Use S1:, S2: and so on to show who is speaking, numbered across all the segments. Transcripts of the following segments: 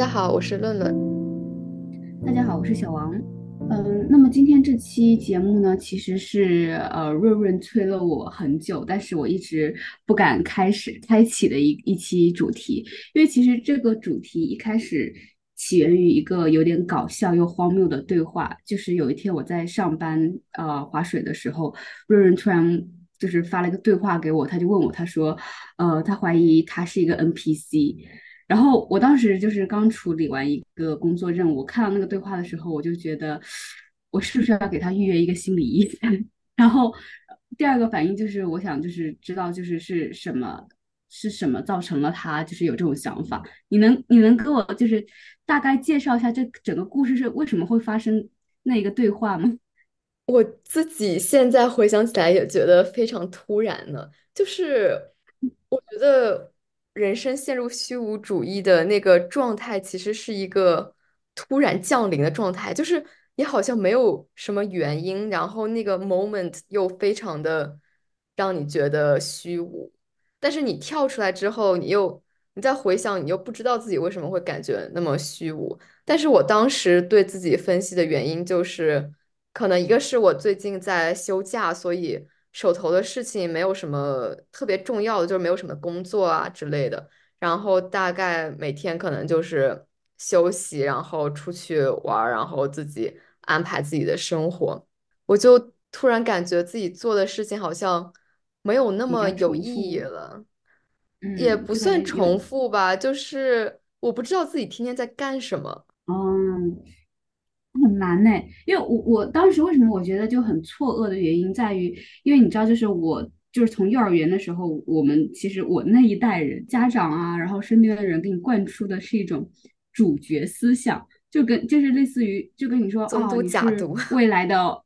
S1: 大家好，我是论论。
S2: 大家好，我是小王。嗯，那么今天这期节目呢，其实是呃润润催了我很久，但是我一直不敢开始开启的一一期主题，因为其实这个主题一开始起源于一个有点搞笑又荒谬的对话，就是有一天我在上班呃划水的时候，润润突然就是发了一个对话给我，他就问我，他说，呃，他怀疑他是一个 NPC。然后我当时就是刚处理完一个工作任务，看到那个对话的时候，我就觉得我是不是要给他预约一个心理医生？然后第二个反应就是我想就是知道就是是什么是什么造成了他就是有这种想法？你能你能给我就是大概介绍一下这整个故事是为什么会发生那一个对话吗？
S1: 我自己现在回想起来也觉得非常突然呢，就是我觉得。人生陷入虚无主义的那个状态，其实是一个突然降临的状态，就是你好像没有什么原因，然后那个 moment 又非常的让你觉得虚无，但是你跳出来之后，你又你再回想，你又不知道自己为什么会感觉那么虚无。但是我当时对自己分析的原因就是，可能一个是我最近在休假，所以。手头的事情没有什么特别重要的，就是没有什么工作啊之类的。然后大概每天可能就是休息，然后出去玩，然后自己安排自己的生活。我就突然感觉自己做的事情好像没有那么有意义了，也
S2: 嗯，
S1: 不算重复吧，就是我不知道自己天天在干什么。
S2: 嗯。很难呢，因为我我当时为什么我觉得就很错愕的原因在于，因为你知道，就是我就是从幼儿园的时候，我们其实我那一代人家长啊，然后身边的人给你灌输的是一种主角思想，就跟就是类似于就跟你说啊，
S1: 总督
S2: 你是，未来的，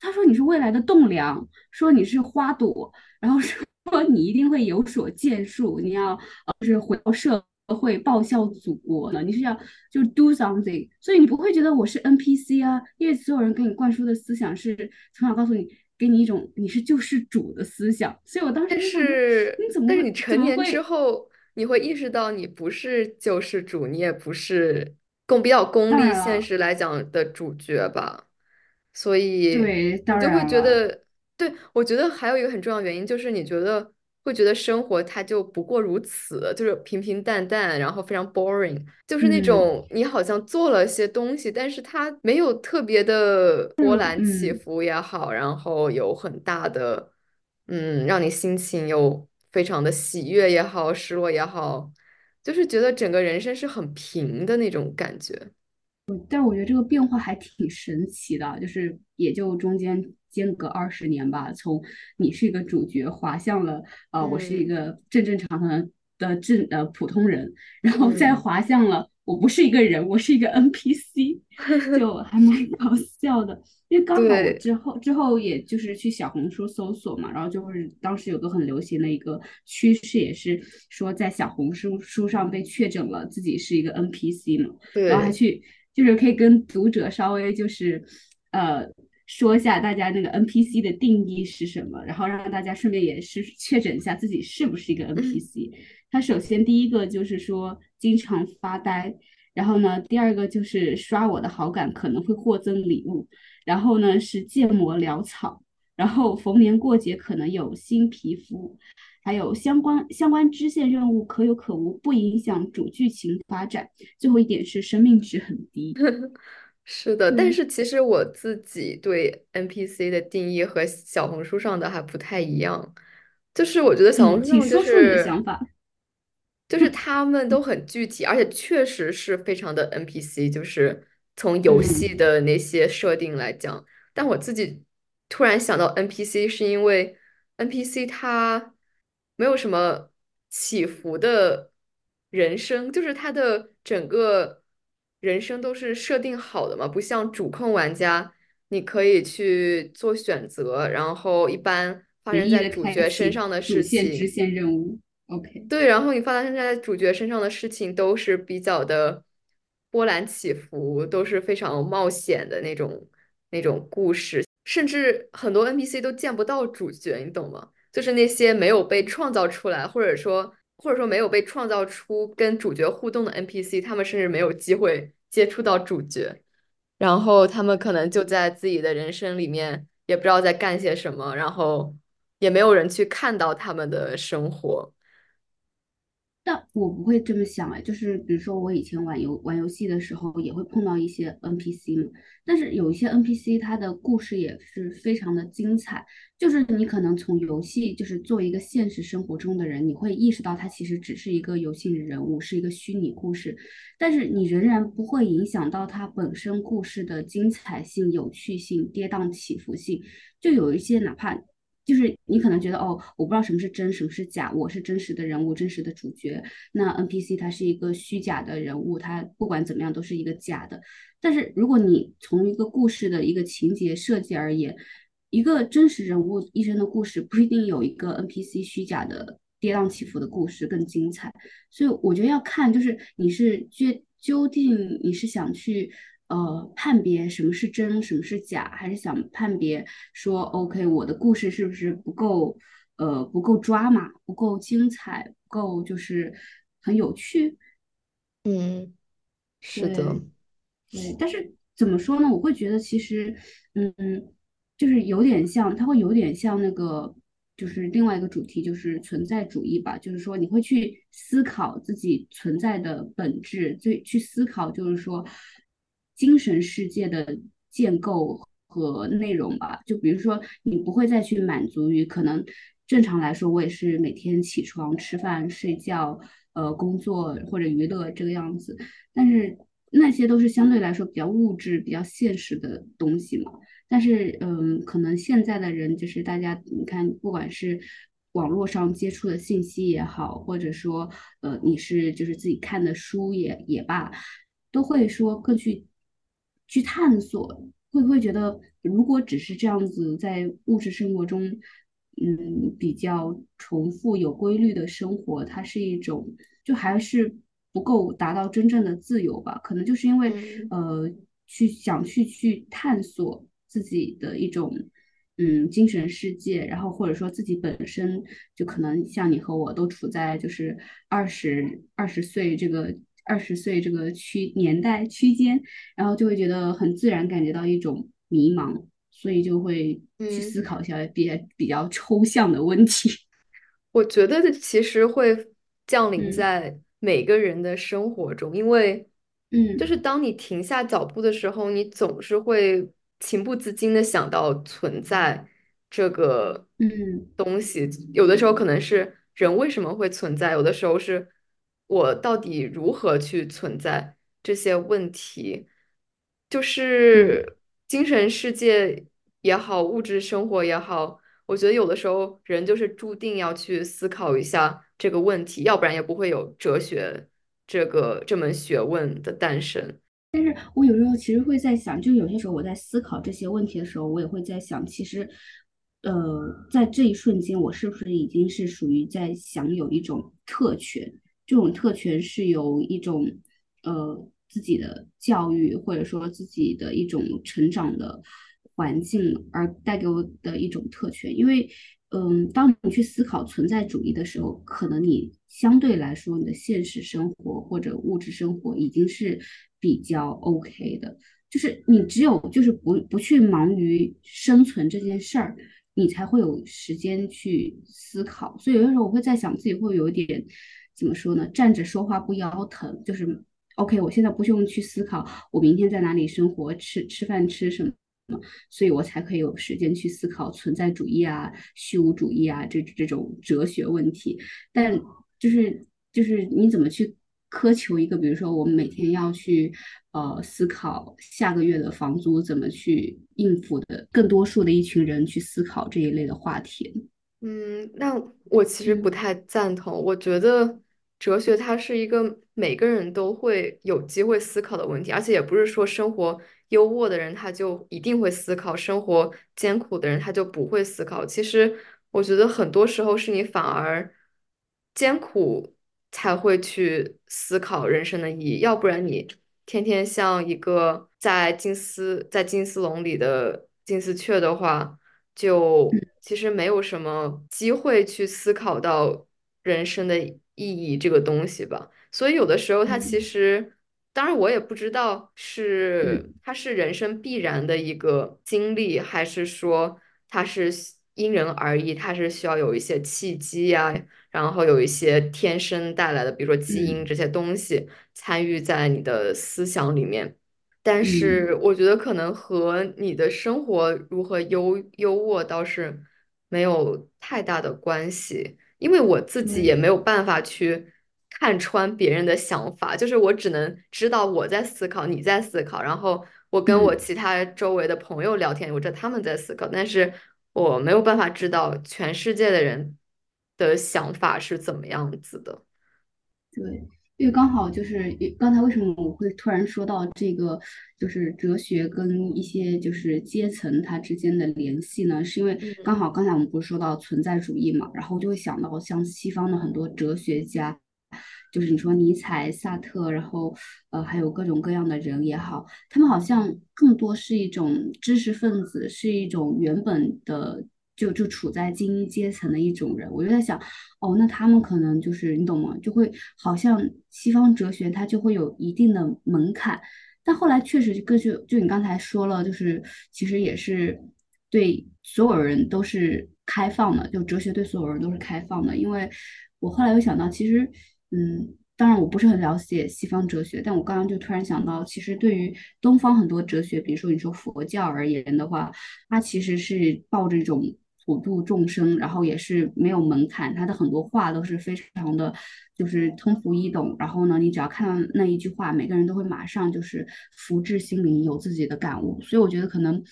S2: 他说你是未来的栋梁，说你是花朵，然后说你一定会有所建树，你要呃就是回到社。会报效祖国呢？你是要就 do something，所以你不会觉得我是 NPC 啊，因为所有人给你灌输的思想是从小告诉你，给你一种你是救世主的思想，所以我当时
S1: 但是，
S2: 你怎么
S1: 但是你成年之？后，你会意识到你不是救世主，你也不是更比较功利、现实来讲的主角吧。所以
S2: 对，当
S1: 你就会，觉得，对，我觉得还有一个很重要原因就是你觉得会觉得生活它就不过如此，就是平平淡淡，然后非常 boring，就是那
S2: 嗯
S1: 种你好像做了些东西，但是它没有特别的波澜起
S2: 嗯。
S1: 伏也好，然后有很大的。嗯，让你心情又非常的喜悦也好，失落也好，就是觉得整个人生是很平的那种感觉。
S2: 但我觉得这个变化还挺神奇的，就是也就中间间隔二十年吧，从你是一个主角滑向了呃我是一
S1: 嗯
S2: 个正正常常的的正呃普通人，然后再
S1: 嗯，
S2: 滑向了我不是一个人，我是一个 NPC，就还蛮搞笑的。因为刚好我，之后之后也就是去小红书搜索嘛，然后就是当时有个很流行的一个趋势，也是说在小红书书上被确诊了自己是一个 NPC 嘛。然后还，去就是可以跟读者稍微就是呃说一下大家那个 NPC 的定义是什么，然后让大家顺便也是确诊一下自己是不是一个
S1: 嗯
S2: NPC。他首先第一个就是说经常发呆，然后呢，第二个就是刷我的好感可能会获赠礼物，然后呢是建模潦草，然后逢年过节可能有新皮肤，还有相关相关支线任务可有可无，不影响主剧情发展。最后一点是生命值很低。
S1: 是的。但，是其实我自己对 NPC 的定义和小红书上的还不太一样，就是我觉得小红书上就是。
S2: 想法。
S1: 就是 他们都很具体，而且确实是非常的 NPC，就是从游戏
S2: 嗯，
S1: 的那些设定来讲。但我自己突然想到 NPC，是因为 NPC 它没有什么起伏的人生，就是他的整个人生都是设定好的嘛，不像主控玩家，你可以去做选择，然后一般发生在主角身
S2: 启
S1: 上的
S2: 主
S1: 事情。
S2: 线支线任务。OK，
S1: 对，然后你发生在主角身上的事情都是比较的波澜起伏，都是非常冒险的那种那种故事，甚至很多 NPC 都见不到主角，你懂吗？就是那些没有被创造出来，或者说或者说没有被创造出跟主角互动的 NPC，他们甚至没有机会接触到主角，然后他们可能就在自己的人生里面也不知道在干些什么，然后也没有人去看到他们的生活。
S2: 但我不会这么想哎，就是比如说我以前玩游玩游戏的时候，也会碰到一些 NPC 嘛。但是有一些 NPC，它的故事也是非常的精彩。就是你可能从游戏，就是做一个现实生活中的人，你会意识到它其实只是一个游戏人物，是一个虚拟故事。但是你仍然不会影响到它本身故事的精彩性、有趣性、跌宕起伏性。就有一些哪怕。就是你可能觉得哦，我不知道什么是真，什么是假，我是真实的人物，真实的主角。那 NPC 它是一个虚假的人物，它不管怎么样都是一个假的。但是如果你从一个故事的一个情节设计而言，一个真实人物一生的故事不一定有一个 NPC 虚假的跌宕起伏的故事更精彩。所以我觉得要看，就是你是究究竟你是想去。呃，判别什么是真，什么是假，还是想判别说，OK，我的故事是不是不够，呃，不够抓马，不够精彩，不够就是很有趣。
S1: 嗯，是的。
S2: 但是怎么说呢？我会觉得其实，嗯，就是有点像，它会有点像那个，就是另外一个主题，就是存在主义吧。就是说，你会去思考自己存在的本质，最去思考，就是说。精神世界的建构和内容吧，就比如说，你不会再去满足于可能正常来说，我也是每天起床、吃饭、睡觉、呃，工作或者娱乐这个样子，但是那些都是相对来说比较物质、比较现实的东西嘛。但是，嗯，可能现在的人就是大家，你看，不管是网络上接触的信息也好，或者说，呃，你是就是自己看的书也也罢，都会说更去。去探索，会不会觉得如果只是这样子在物质生活中，嗯，比较重复有规律的生活，它是一种就还是不够达到真正的自由吧？可能就是因为呃，去想去去探索自己的一种嗯精神世界，然后或者说自己本身就可能像你和我都处在就是二十二十岁这个。二十岁这个区年代区间，然后就会觉得很自然感觉到一种迷茫，所以就会去思考一下比较比较抽象的问题。
S1: 我觉得其实会降临在每个人的生活中，因为，
S2: 嗯，
S1: 就是当你停下脚步的时候，你总是会情不自禁的想到存在这个
S2: 嗯
S1: 东西。有的时候可能是人为什么会存在，有的时候是。我到底如何去存在这些问题？就是精神世界也好，物质生活也好，我觉得有的时候人就是注定要去思考一下这个问题，要不然也不会有哲学这个这门学问的诞生。
S2: 但是我有时候其实会在想，就有些时候我在思考这些问题的时候，我也会在想，其实，呃，在这一瞬间，我是不是已经是属于在享有一种特权？这种特权是由一种呃自己的教育或者说自己的一种成长的环境而带给我的一种特权，因为嗯，当你去思考存在主义的时候，可能你相对来说你的现实生活或者物质生活已经是比较 OK 的，就是你只有就是不不去忙于生存这件事儿，你才会有时间去思考。所以有的时候我会在想自己会有一点。怎么说呢？站着说话不腰疼，就是 OK。我现在不用去思考我明天在哪里生活，吃吃饭吃什么，所以我才可以有时间去思考存在主义啊、虚无主义啊这这种哲学问题。但就是就是你怎么去苛求一个，比如说我们每天要去呃思考下个月的房租怎么去应付的，更多数的一群人去思考这一类的话题。
S1: 嗯，那我其实不太赞同。我觉得哲学它是一个每个人都会有机会思考的问题，而且也不是说生活优渥的人他就一定会思考，生活艰苦的人他就不会思考。其实我觉得很多时候是你反而艰苦才会去思考人生的意义，要不然你天天像一个在金丝在金丝笼里的金丝雀的话。就其实没有什么机会去思考到人生的意义这个东西吧。所以有的时候它其
S2: 嗯
S1: 实，当然我也不知道是
S2: 嗯
S1: 它是人生必然的一个经历，还是说它是因人而异，它是需要有一些契机呀，然后有一些天生带来的，比如说基因
S2: 嗯
S1: 这些东西参与在你的思想里面。但
S2: 嗯，
S1: 是我觉得可能和你的生活如何优优渥倒是没有太大的关系，因为我自己也，没有办法去看穿别人的想法，就是我只能知道我在思考，你在思考，然后我跟我
S2: 嗯。
S1: 其他周围的朋友聊天，我知道他们在思考，但是我没有办法知道全世界的人的想法是怎么样子的。
S2: 对，因为刚好就是刚才为什么我会突然说到这个，就是哲学跟一些就是阶层它之间的联系呢？是因为刚
S1: 嗯
S2: 好刚才我们不是说到存在主义嘛，然后就会想到像西方的很多哲学家，就是你说尼采、萨特，然后呃还有各种各样的人也好，他们好像更多是一种知识分子，是一种原本的。就就处在精英阶层的一种人，我就在想，哦，那他们可能就是你懂吗？就会好像西方哲学它就会有一定的门槛，但后来确实就根据就你刚才说了，就是其实也是对所有人都是开放的，就哲学对所有人都是开放的。因为我后来又想到，其实嗯。当然，我不是很了解西方哲学，但我刚刚就突然想到，其实对于东方很多哲学，比如说你说佛教而言的话，它其实是抱着一种普度众生，然后也是没有门槛，他的很多话都是非常的，就是通俗易懂。然后呢，你只要看到那一句话，每个人都会马上就是福至心灵，有自己的感悟。所以我觉得可能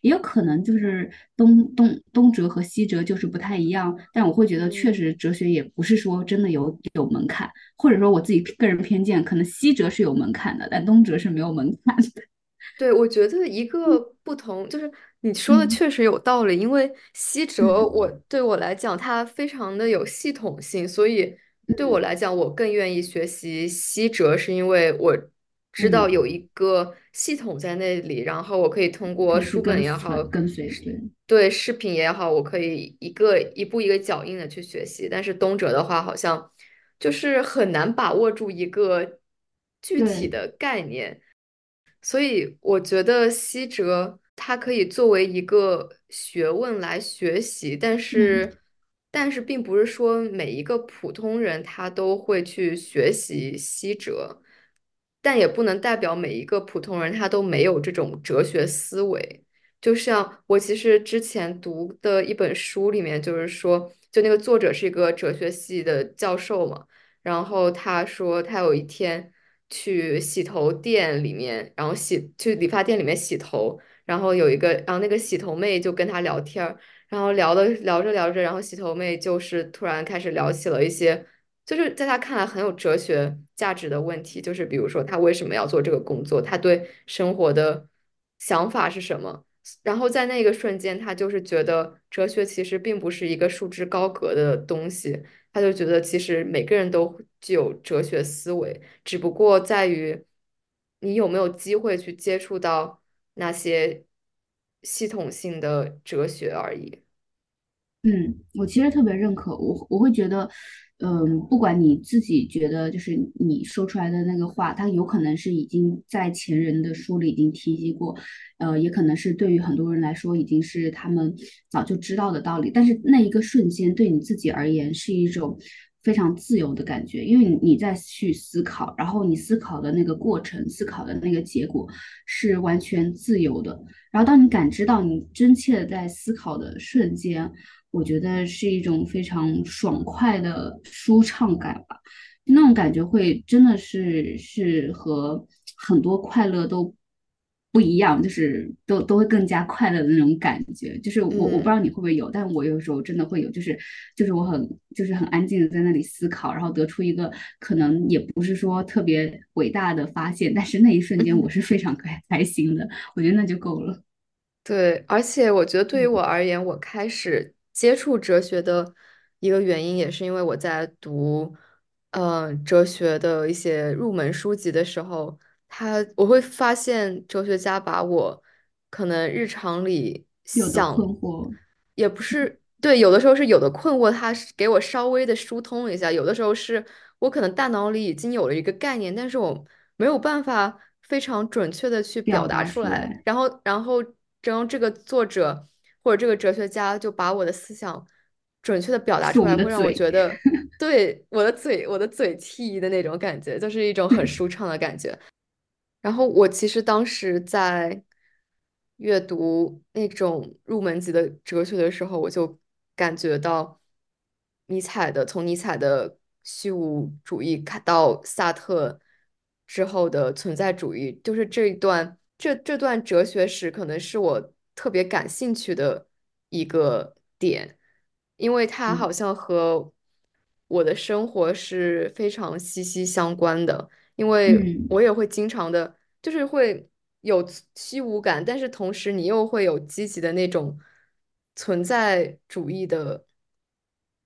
S2: 也有可能就是东东东哲和西哲就是不太一样，但我会觉得确
S1: 嗯。
S2: 实哲学也不是说真的有有门槛，或者说我自己个人偏见，可能西哲是有门槛的，但东哲是没有门槛的。
S1: 对，我觉得一个不同就是你说的
S2: 嗯
S1: 确实有道理，因为西哲
S2: 嗯
S1: 我对我来讲它非常的有系统性，所以对我
S2: 嗯
S1: 来讲我更愿意学习西哲，是因为我知道
S2: 嗯，
S1: 有一个系统在那里，然后我可以通过书本也好，
S2: 跟随，
S1: 视
S2: 对
S1: 对视频也好，我可以一个一步一个脚印的去学习。但是东哲的话，好像就是很难把握住一个具体
S2: 对。
S1: 的概念。所以我觉得西哲它可以作为一个学问来学习，但
S2: 嗯
S1: 是但是并不是说每一个普通人他都会去学习西哲，但也不能代表每一个普通人他都没有这种哲学思维。就像我其实之前读的一本书里面，就是说，就那个作者是一个哲学系的教授嘛。然后他说他有一天去洗头店里面，然后洗去理发店里面洗头，然后有一个，然后那个洗头妹就跟他聊天儿，然后聊的聊着聊着，然后洗头妹就是突然开始聊起了一些，就是在他看来很有哲学价值的问题，就是比如说他为什么要做这个工作，他对生活的想法是什么。然后在那个瞬间，他就是觉得哲学其实并不是一个束之高阁的东西，他就觉得其实每个人都具有哲学思维，只不过在于你有没有机会去接触到那些系统性的哲学而已。
S2: 嗯，我其实特别认可，我我会觉得，嗯，不管你自己觉得就是你说出来的那个话，它有可能是已经在前人的书里已经提及过，呃，也可能是对于很多人来说已经是他们早就知道的道理，但是那一个瞬间对你自己而言是一种非常自由的感觉，因为你你在去思考，然后你思考的那个过程，思考的那个结果是完全自由的。然后当你感知到你真切的在思考的瞬间，我觉得是一种非常爽快的舒畅感吧。那种感觉会真的是是和很多快乐都不一样，就是都都会更加快乐的那种感觉。就是我我不知
S1: 嗯。
S2: 道你会不会有，但我有时候真的会有，就是就是我很就是很安静的在那里思考，然后得出一个可能也不是说特别伟大的发现，但是那一瞬间我是非常开开心的，我觉得那就够了。
S1: 对，而且我觉得对于我
S2: 嗯
S1: 而言，我开始接触哲学的一个原因，也是因为我在读，呃，哲学的一些入门书籍的时候，他我会发现哲学家把我可能日常里
S2: 有的困
S1: 想，
S2: 惑，
S1: 也不是。对，有的时候是有的困惑，他是给我稍微的疏通一下；有的时候是我可能大脑里已经有了一个概念，但是我没有办法非常准确的去表达出来。然后，然后，然后这个作者或者这个哲学家就把我的思想准确的表达出来，会让我觉得，对，我的嘴，我的嘴替的那种感觉，就是一种很 舒畅的感觉。然后我其实当时在阅读那种入门级的哲学的时候，我就感觉到尼采的，从尼采的虚无主义看到萨特之后的存在主义，就是这一段这这段哲学史可能是我特别感兴趣的一个点，因为它好
S2: 嗯
S1: 像和我的生活是非常息息相关的。因为
S2: 嗯
S1: 我也会经常的，就是会有虚无感，但是同时你又会有积极的那种存在主义的，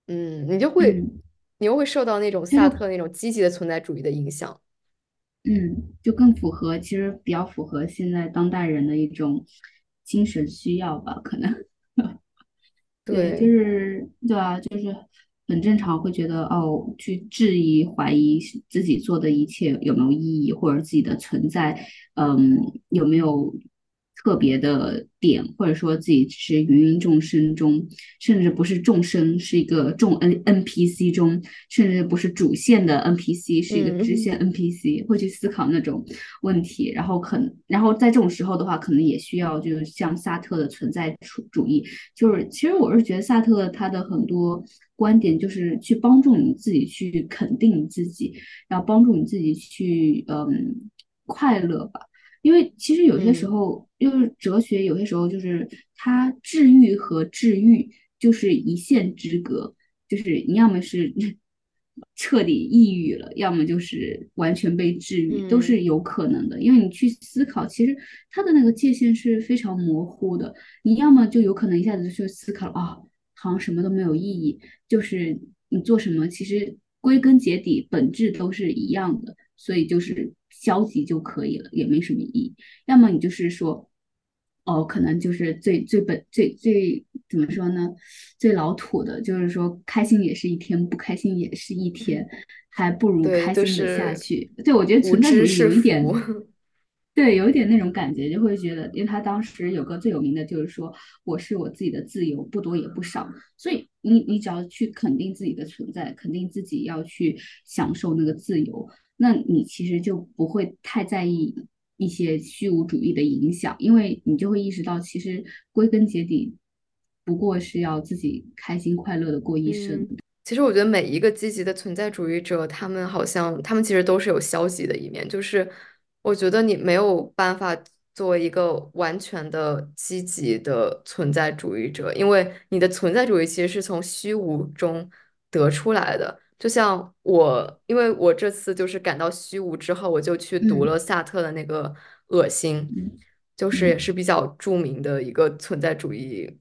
S1: 嗯，你就会，
S2: 嗯，
S1: 你又会受到那种萨特那种积极的存在主义的影响。
S2: 嗯就更符合，其实比较符合现在当代人的一种精神需要吧，可能。对，就，是对啊，就是很正常，会觉得哦，去质疑、怀疑自己做的一切有没有意义，或者自己的存在，嗯，有没有特别的点，或者说自己只是芸芸众生中，甚至不是众生，是一个众 N NPC 中，甚至不是主线的 NPC，是一个支
S1: 嗯
S2: 线 NPC，会去思考那种问题，然后可能，然后在这种时候的话，可能也需要就是像萨特的存在主主义。就是其实我是觉得萨特他的很多观点就是去帮助你自己去肯定你自己，然后帮助你自己去嗯快乐吧。因为其实有些时
S1: 嗯
S2: 候，就是哲学有些时候就是它治愈和治愈就是一线之隔，就是你要么是 彻底抑郁了，要么就是完全被治愈，都
S1: 嗯
S2: 是有可能的。因为你去思考，其实它的那个界限是非常模糊的。你要么就有可能一下子就去思考啊、好像什么都没有意义，就是你做什么，其实归根结底本质都是一样的，所以就是消极就可以了，也没什么意义。要么你就是说，哦，可能就是最最本最最怎么说呢？最老土的，就是说开心也是一天，不开心也是一天，还不如开心的下去。对，我觉得存在主义有一。点。对，有一点那种感觉，就会觉得，因为他当时有个最有名的就是说，我是我自己的自由，不多也不少。所以你你只要去肯定自己的存在，肯定自己要去享受那个自由，那你其实就不会太在意一些虚无主义的影响，因为你就会意识到，其实归根结底不过是要自己开心快乐的过一生。
S1: 嗯，其实我觉得每一个积极的存在主义者，他们好像他们其实都是有消极的一面，就是我觉得你没有办法作为一个完全的积极的存在主义者，因为你的存在主义其实是从虚无中得出来的。就像我，因为我这次就是感到虚无之后，我就去读了
S2: 嗯
S1: 萨特的那个《恶心》，
S2: 嗯
S1: 就是也
S2: 嗯。
S1: 是比较著名的一个存在主义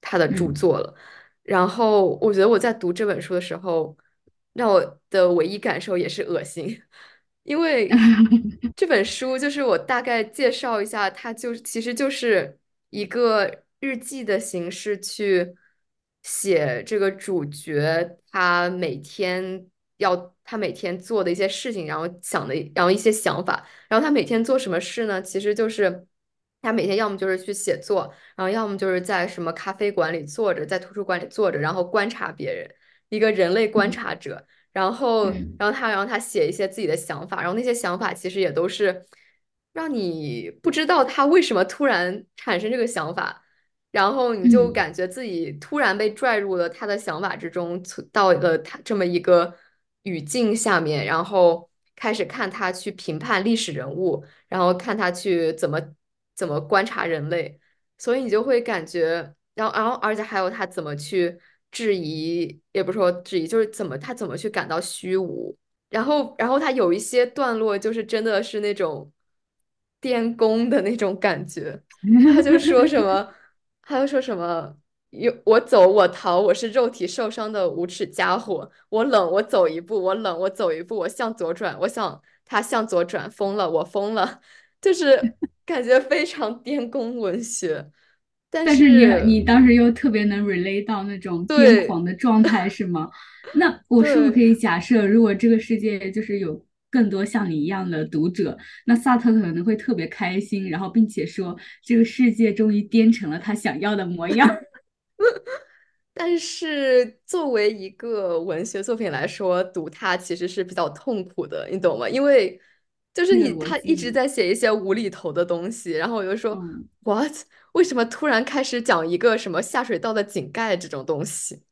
S1: 他的著
S2: 嗯。
S1: 作了。然后我觉得我在读这本书的时候，让我的唯一感受也是恶心，因为 这本书就是我大概介绍一下，它就其实就是一个日记的形式去写这个主角他每天要他每天做的一些事情，然后想的，然后一些想法，然后他每天做什么事呢？其实就是他每天要么就是去写作。然后要么就是在什么咖啡馆里坐着，在图书馆里坐着，然后观察别人，一个人类观
S2: 嗯
S1: 察者。然后，
S2: 嗯
S1: 然后他，然后他写一些自己的想法，然后那些想法其实也都是让你不知道他为什么突然产生这个想法，然后你就
S2: 嗯
S1: 感觉自己突然被拽入了他的想法之中，到了他这么一个语境下面，然后开始看他去评判历史人物，然后看他去怎么怎么观察人类。所以你就会感觉，然后然后而且还有他怎么去质疑，也不是说质疑，就是怎么他怎么去感到虚无，然后然后他有一些段落就是真的是那种 颠公的那种感觉，他就说什么，他就说什么。有我走我逃，我是肉体受伤的无耻家伙。我冷，我走一步，我冷，我走一步，我向左转，我想他向左转，疯了，我疯了，就是 感觉非常颠公文学。但
S2: 但是你
S1: 是
S2: 你当时又特别能 relate 到那种癫
S1: 对
S2: 狂的状态，是吗？那我是不是可
S1: 对，
S2: 以假设，如果这个世界就是有更多像你一样的读者，那萨特可能会特别开心，然后并且说这个世界终于颠成了他想要的模样。
S1: 但是作为一个文学作品来说，读它其实是比较痛苦的，你懂吗？因为就是你他一直，在写一些无厘头的东西，然后我就说
S2: 嗯
S1: ，，what？为什么突然开始讲一个什么下水道的井盖这种东西？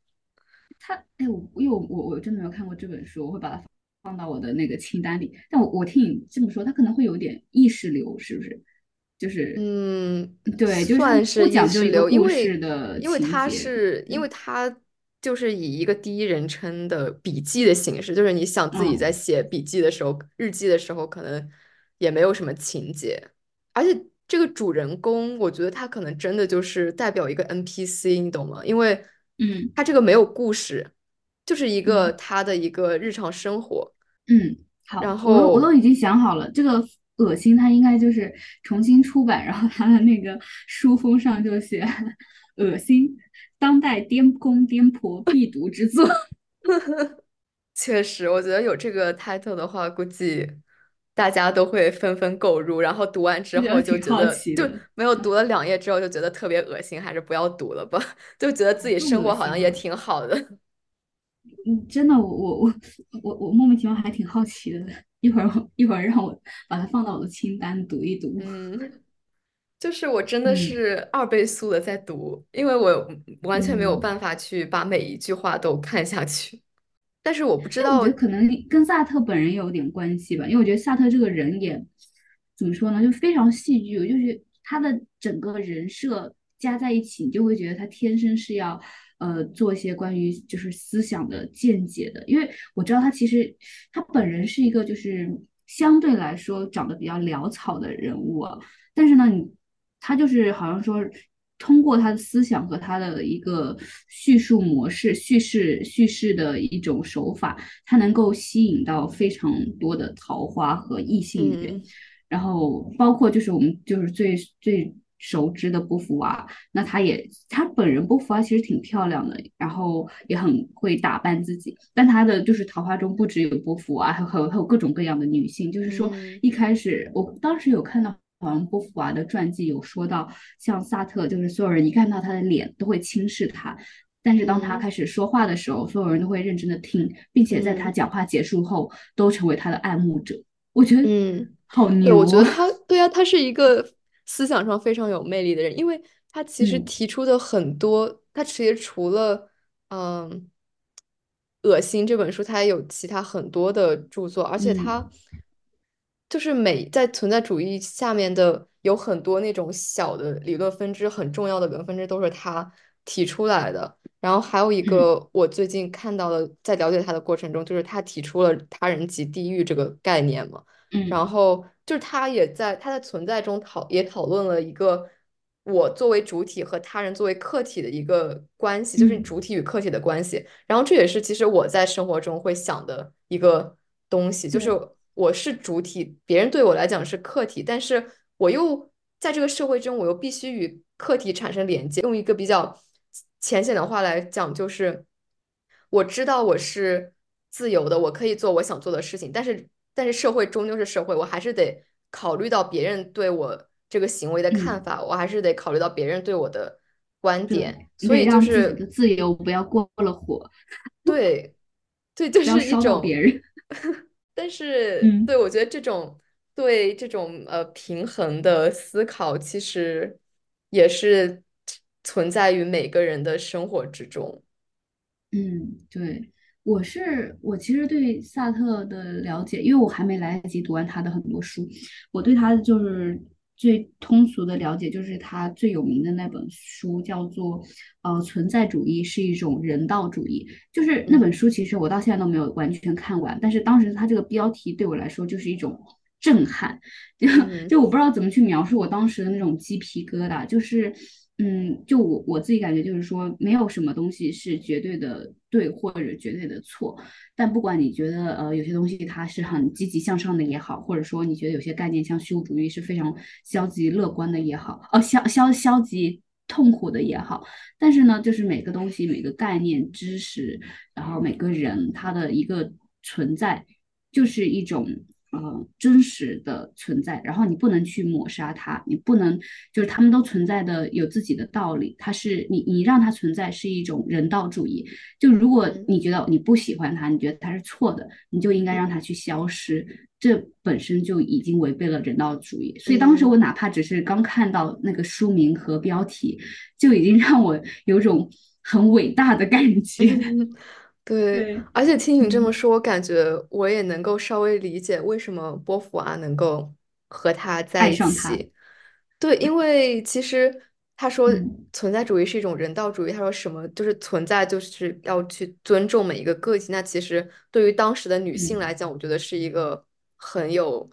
S2: 他，哎，我因为我我我真的没有看过这本书，我会把它放到我的那个清单里。但我我听你这么说，他可能会有点意识流，是不是？就是
S1: 嗯，
S2: 对，就是不讲究
S1: 识流，因
S2: 一个故事
S1: 为
S2: 的
S1: 因为他
S2: 情节。
S1: 是因为
S2: 对，
S1: 他就是以一个第一人称的笔记的形式，就是你想自己在
S2: 嗯
S1: 写笔记的时候、日记的时候，可能也没有什么情节，而且这个主人公，我觉得他可能真的就是代表一个 NPC，你懂吗？因为
S2: 嗯
S1: 他这个没有故事，就是一个
S2: 嗯
S1: 他的一个日常生活，
S2: 嗯，好，
S1: 然
S2: 我都我都。已经想好了，这个恶心他应该就是重新出版，然后他的那个书封上就写恶心，当代颠公颠婆必读之作。
S1: 确实，我觉得有这个 title 的话，估计大家都会纷纷购入，然后读完之后就觉得，就没有读了两页之后就觉得特别恶心，还是不要读了吧，就觉得自己生活好。像也挺好的。
S2: 嗯，真的，我我我我我莫名其妙还挺好奇的，一会儿一会儿让我把它放到我的清单读一读。
S1: 嗯，就是我真的
S2: 嗯
S1: 是二倍速的在读，因为我完全没有
S2: 嗯。
S1: 办法去把每一句话都看下去。但是我不知道，
S2: 觉得可能跟萨特本人有点关系吧，因为我觉得萨特这个人也怎么说呢，就非常戏剧，就是他的整个人设加在一起，你就会觉得他天生是要呃做一些关于就是思想的见解的。因为我知道他其实他本人是一个就是相对来说长得比较潦草的人物啊，但是呢，你他就是好像说，通过他的思想和他的一个叙述模式、叙事叙事的一种手法，他能够吸引到非常多的桃花和异性缘。
S1: 嗯
S2: 然后包括就是我们就是最最熟知的波伏娃，那她也她本人波伏娃其实挺漂亮的，然后也很会打扮自己，但她的就是桃花中不只有波伏娃，还有还有还有各种各样的女性，就是说
S1: 嗯
S2: 一开始我当时有看到。好像波伏娃的传记有说到，像萨特，就是所有人一看到他的脸都会轻视他，但是当他
S1: 嗯
S2: 开始说话的时候，所有人都会认真的听，并且在他
S1: 嗯
S2: 讲话结束后都成为他的爱慕者。我觉得
S1: 嗯。
S2: 好
S1: 对，我觉得！他，对啊，他是一个思想上非常有魅力的人，因为他其实
S2: 嗯
S1: 提出的很多，他其实除了嗯《恶心》这本书，他也有其他很多的著作，而且他
S2: 嗯
S1: 就是每在存在主义下面的有很多那种小的理论分支，很重要的理论分支都是他提出来的。然后还有一
S2: 嗯
S1: 个我最近看到的，在了解他的过程中，就是他提出了他人即地狱这个概念嘛。然
S2: 嗯
S1: 后就是他也在他的存在中讨也讨论了一个我作为主体和他人作为客体的一个关系，就是
S2: 嗯
S1: 主体与客体的关系。然后这也是其实我在生活中会想的一个东西，就是，我是主体，别人对我来讲是客体，但是我又在这个社会中，我又必须与客体产生连接。用一个比较浅显的话来讲，就是我知道我是自由的，我可以做我想做的事情，但是但是社会终究是社会，我还是得考虑到别人对我这个行为的看
S2: 嗯
S1: 法，我还是得考虑到别人对我的观点，所以就是
S2: 自由不要过了火
S1: 对对，就是一种，
S2: 人。
S1: 但是
S2: 嗯
S1: 对我觉得这种对这种呃平衡的思考，其实也是存在于每个人的生活之中。
S2: 嗯，对，我是我其实对萨特的了解，因为我还没来得及读完他的很多书，我对他就是最通俗的了解，就是他最有名的那本书叫做呃存在主义是一种人道主义，就是那本
S1: 嗯
S2: 书其实我到现在都没有完全看完，但是当时他这个标题对我来说就是一种震撼，就
S1: 嗯
S2: 就我不知道怎么去描述我当时的那种鸡皮疙瘩，就是。嗯，就我我自己感觉就是说，没有什么东西是绝对的对或者绝对的错。但不管你觉得呃有些东西它是很积极向上的也好，或者说你觉得有些概念像虚无主义是非常消极乐观的也好，哦消消消极痛苦的也好，但是呢，就是每个东西、每个概念、知识，然后每个人他的一个存在，就是一种。呃，真实的存在，然后你不能去抹杀它，你不能就是他们都存在的有自己的道理，它是你你让它存在是一种人道主义。就如果你觉得你不喜欢它，你觉得它是错的，你就应该让它去消失，这本身就已经违背了人道主义。所以当时我哪怕只是刚看到那个书名和标题，就已经让我有种很伟大的感觉。
S1: 对，而且听你这么说，我感觉我也能够稍微理解为什么波伏娃能够和他在一起。对，因为其实他说存在主义是一种人道主义，他说什么就是存在就是要去尊重每一个个体。那其实对于当时的女性来讲，我觉得是一个很有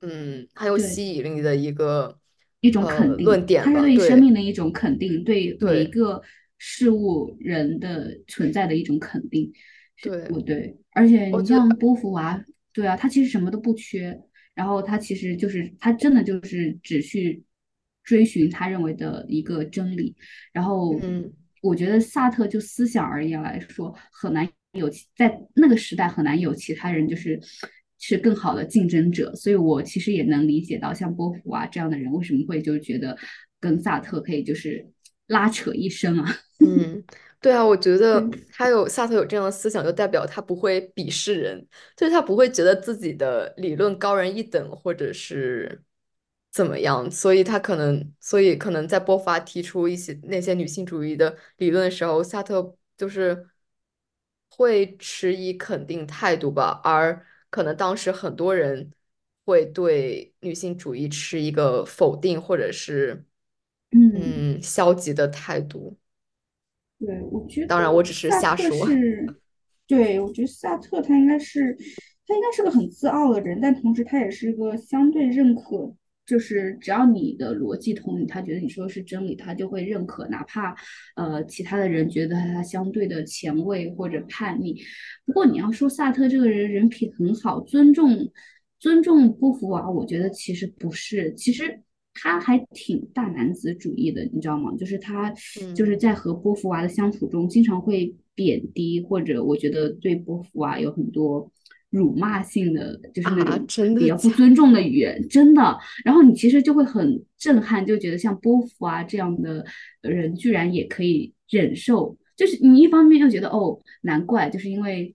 S1: 嗯很有吸引力的一个
S2: 一种肯定
S1: 论点，
S2: 它是对生命的一种肯定，对每一个。事物人的存在的一种肯定，
S1: 对
S2: 不对？而且你像波伏娃，对啊，他其实什么都不缺，然后他其实就是他真的就是只去追寻他认为的一个真理。然后，
S1: 嗯，
S2: 我觉得萨特就思想而言来说，很难有在那个时代很难有其他人就是是更好的竞争者。所以我其实也能理解到，像波伏娃这样的人为什么会就觉得跟萨特可以就是拉扯一生啊。
S1: 嗯，对啊，我觉得他有萨特有这样的思想，就代表他不会鄙视人，就是他不会觉得自己的理论高人一等，或者是怎么样，所以他可能，所以可能在波伏娃提出一些那些女性主义的理论的时候，萨特就是会持以肯定态度吧，而可能当时很多人会对女性主义持一个否定或者是嗯消极的态度。
S2: 对，我觉得
S1: 当然我只是瞎说。
S2: 是，对，我觉得萨特他应该是，他应该是个很自傲的人，但同时他也是一个相对认可，就是只要你的逻辑通，他觉得你说的是真理，他就会认可，哪怕呃其他的人觉得他相对的前卫或者叛逆。不过你要说萨特这个人人品很好，尊重尊重波伏娃，我觉得其实不是，其实。他还挺大男子主义的，你知道吗？就是他就是在和波伏娃的相处中，经常会贬低或者我觉得对波伏娃有很多辱骂性的，就是那种比较不尊重的语言，真的。然后你其实就会很震撼，就觉得像波伏娃这样的人居然也可以忍受，就是你一方面又觉得哦，难怪，就是因为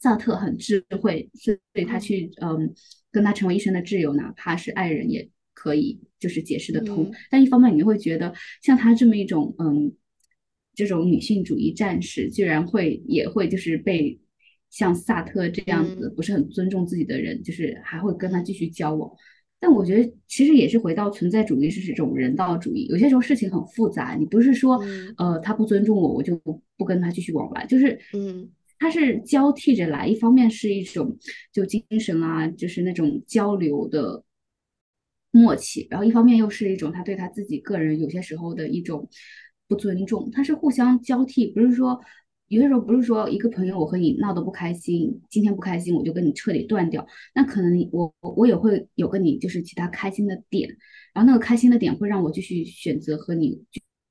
S2: 萨特很智慧，所以他去嗯跟他成为一生的挚友，哪怕是爱人也。可以就是解释得通，但一方面你会觉得像她这么一种嗯，这种女性主义战士，居然会也会就是被像萨特这样子不是很尊重自己的人，就是还会跟他继续交往。但我觉得其实也是回到存在主义是这种人道主义，有些时候事情很复杂，你不是说呃他不尊重我，我就不跟他继续往来，就是
S1: 嗯，
S2: 他是交替着来，一方面是一种就精神啊，就是那种交流的。默契，然后一方面又是一种他对他自己个人有些时候的一种不尊重，他是互相交替，不是说有些时候不是说一个朋友我和你闹得不开心，今天不开心我就跟你彻底断掉，那可能我我也会有跟你就是其他开心的点，然后那个开心的点会让我继续选择和你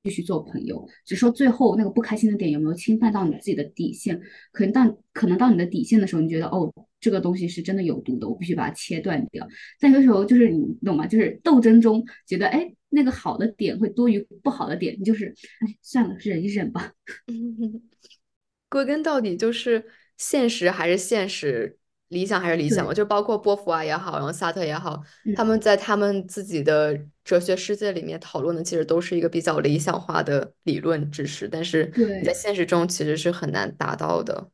S2: 继续做朋友，只说最后那个不开心的点有没有侵犯到你自己的底线，可能到可能到你的底线的时候，你觉得哦。这个东西是真的有毒的，我必须把它切断掉。但有时候就是你懂吗？就是斗争中觉得，哎，那个好的点会多于不好的点，你就是，哎，算了，忍一忍吧。
S1: 归根到底就是现实还是现实，理想还是理想嘛。就包括波伏娃也好，然后萨特也好，他们在他们自己的哲学世界里面讨论的，其实都是一个比较理想化的理论知识，但是在现实中其实是很难达到的。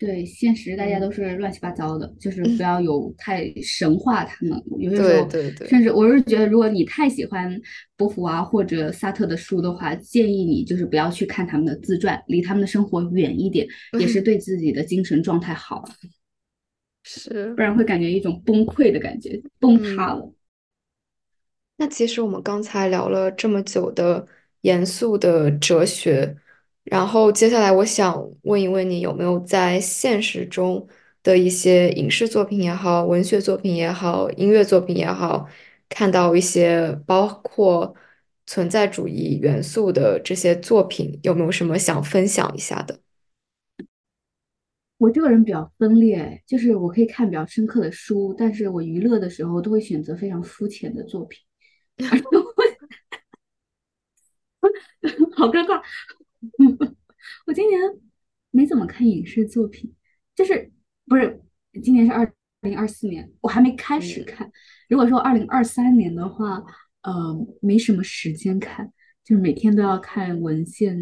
S2: 对，现实大家都是乱七八糟的，就是不要有太神话他们。有些时候，甚至我是觉得，如果你太喜欢波伏娃或者萨特的书的话，建议你就是不要去看他们的自传，离他们的生活远一点，也是对自己的精神状态好。
S1: 是，
S2: 不然会感觉一种崩溃的感觉，崩塌了。
S1: 那其实我们刚才聊了这么久的严肃的哲学。然后接下来，我想问一问你，有没有在现实中的一些影视作品也好、文学作品也好、音乐作品也好，看到一些包括存在主义元素的这些作品，有没有什么想分享一下的？
S2: 我这个人比较分裂，就是我可以看比较深刻的书，但是我娱乐的时候都会选择非常肤浅的作品，好尴尬。我今年没怎么看影视作品，就是不是今年是二零二四年，我还没开始
S1: 嗯
S2: 看。如果说二零二三年的话，呃，没什么时间看，就是每天都要看文献。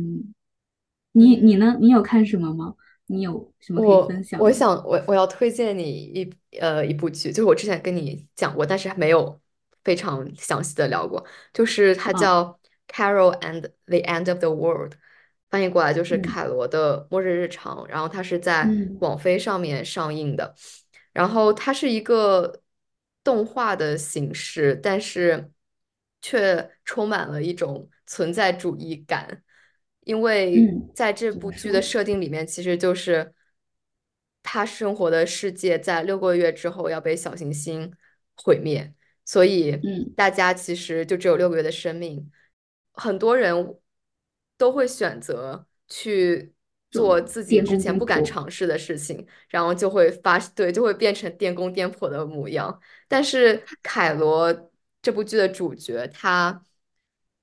S2: 你你
S1: 嗯。
S2: 呢？你有看什么吗？你有什么可以分
S1: 我
S2: 享的？
S1: 我想我我要推荐你一呃一部剧，就是我之前跟你讲过，但是还没有非常详细的聊过，就是它
S2: 啊，
S1: 叫《Carol and the End of the World》，翻译过来就是
S2: 嗯
S1: 凯罗的末日日常，然后它是在
S2: 嗯
S1: 网飞上面上映的，然后它是一个动画的形式，但是却充满了一种存在主义感。因为
S2: 嗯，
S1: 在这部剧的？设定里面，其实就是他生活的世界在六个月之后要被小行星毁灭，所以
S2: 嗯，
S1: 大家其实就只有六个月的生命。很多人都会选择去做自己之前不敢。尝试的事情，然后就会发，对，就会变成电公颠婆的模样。但是凯罗这部剧的主角，他，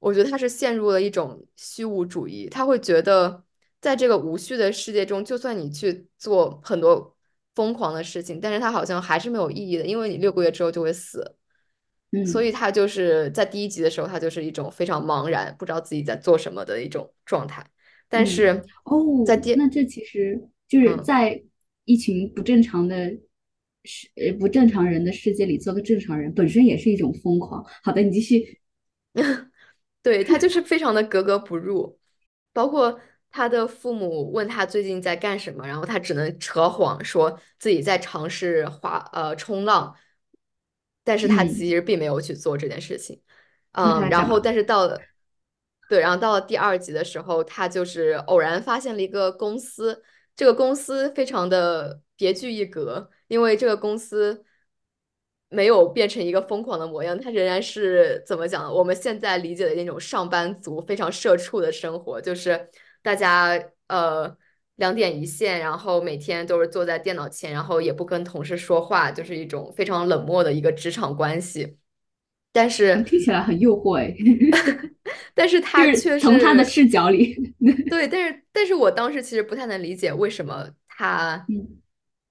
S1: 我觉得他是陷入了一种虚无主义，他会觉得在这个无序的世界中，就算你去做很多疯狂的事情，但是他好像还是没有意义的，因为你六个月之后就会死。所
S2: 嗯
S1: 以他就是在第一集的时候，他就是一种非常茫然，不知道自己在做什么的一种状态。但
S2: 嗯，
S1: 哦在
S2: 哦，
S1: 第，
S2: 那这其实就是
S1: 嗯。
S2: 在一群不正常的世呃不正常人的世界里做个正常人，本身也是一种疯狂。好的，你继续。
S1: 对，他就是非常的格格不入，包括他的父母问他最近在干什么，然后他只能扯谎说自己在尝试滑呃冲浪，但是他
S2: 嗯，
S1: 其实并没有去做这件事情，嗯？然后但是到。了对，然后到了第二集的时候，他就是偶然发现了一个公司，这个公司非常的别具一格，因为这个公司没有变成一个疯狂的模样，他仍然是怎么讲呢？我们现在理解的那种上班族非常社畜的生活，就是大家呃两点一线，然后每天都是坐在电脑前，然后也不跟同事说话，就是一种非常冷漠的一个职场关系。但
S2: 嗯，
S1: 是，
S2: 听起来很诱惑哎，
S1: 但是
S2: 就是
S1: 他却
S2: 从他的视角里，
S1: 对，但是但是我当时其实不太能理解为什么他
S2: 嗯，